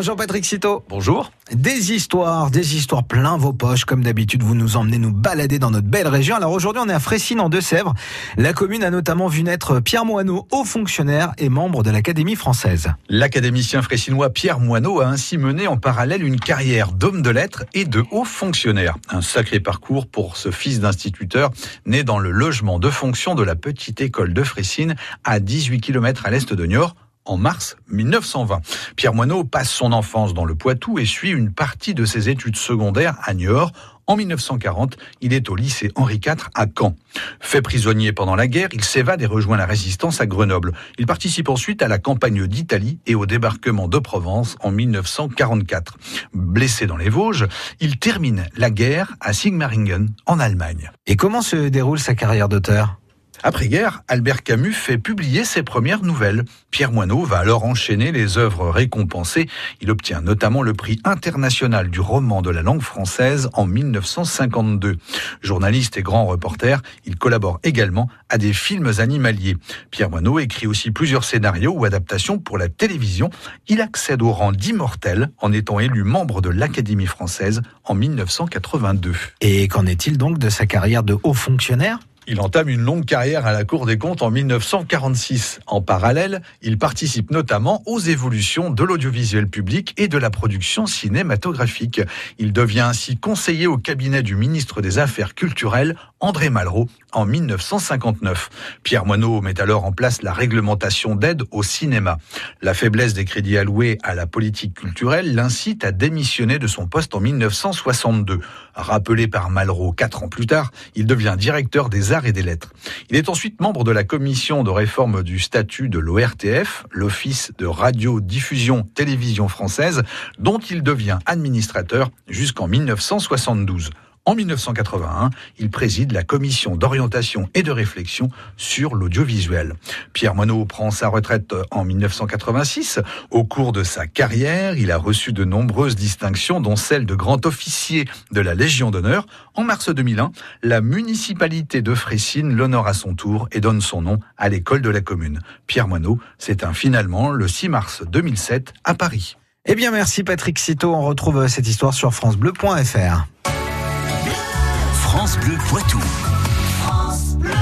Bonjour Patrick Citeau. Bonjour. Des histoires, des histoires plein vos poches. Comme d'habitude, vous nous emmenez nous balader dans notre belle région. Alors aujourd'hui, on est à Fressines en Deux-Sèvres. La commune a notamment vu naître Pierre Moineau, haut fonctionnaire et membre de l'Académie française. L'académicien fressinois Pierre Moineau a ainsi mené en parallèle une carrière d'homme de lettres et de haut fonctionnaire. Un sacré parcours pour ce fils d'instituteur né dans le logement de fonction de la petite école de Fressines à 18 km à l'est de Niort en mars 1920. Pierre Moineau passe son enfance dans le Poitou et suit une partie de ses études secondaires à Niort. En 1940, il est au lycée Henri IV à Caen. Fait prisonnier pendant la guerre, il s'évade et rejoint la résistance à Grenoble. Il participe ensuite à la campagne d'Italie et au débarquement de Provence en 1944. Blessé dans les Vosges, il termine la guerre à Sigmaringen en Allemagne. Et comment se déroule sa carrière d'auteur? Après-guerre, Albert Camus fait publier ses premières nouvelles. Pierre Moineau va alors enchaîner les œuvres récompensées. Il obtient notamment le prix international du roman de la langue française en 1952. Journaliste et grand reporter, il collabore également à des films animaliers. Pierre Moineau écrit aussi plusieurs scénarios ou adaptations pour la télévision. Il accède au rang d'immortel en étant élu membre de l'Académie française en 1982. Et qu'en est-il donc de sa carrière de haut fonctionnaire? Il entame une longue carrière à la Cour des comptes en 1946. En parallèle, il participe notamment aux évolutions de l'audiovisuel public et de la production cinématographique. Il devient ainsi conseiller au cabinet du ministre des Affaires culturelles, André Malraux, en 1959. Pierre Moineau met alors en place la réglementation d'aide au cinéma. La faiblesse des crédits alloués à la politique culturelle l'incite à démissionner de son poste en 1962. Rappelé par Malraux quatre ans plus tard, il devient directeur des arts et des lettres. Il est ensuite membre de la commission de réforme du statut de l'ORTF, l'Office de radiodiffusion télévision française, dont il devient administrateur jusqu'en 1972. En 1981, il préside la commission d'orientation et de réflexion sur l'audiovisuel. Pierre Monod prend sa retraite en 1986. Au cours de sa carrière, il a reçu de nombreuses distinctions, dont celle de grand officier de la Légion d'honneur. En mars 2001, la municipalité de Fressines l'honore à son tour et donne son nom à l'école de la commune. Pierre Moineau s'éteint finalement le 6 mars 2007 à Paris. Eh bien, merci Patrick Citeau. On retrouve cette histoire sur FranceBleu.fr. France Bleu Poitou.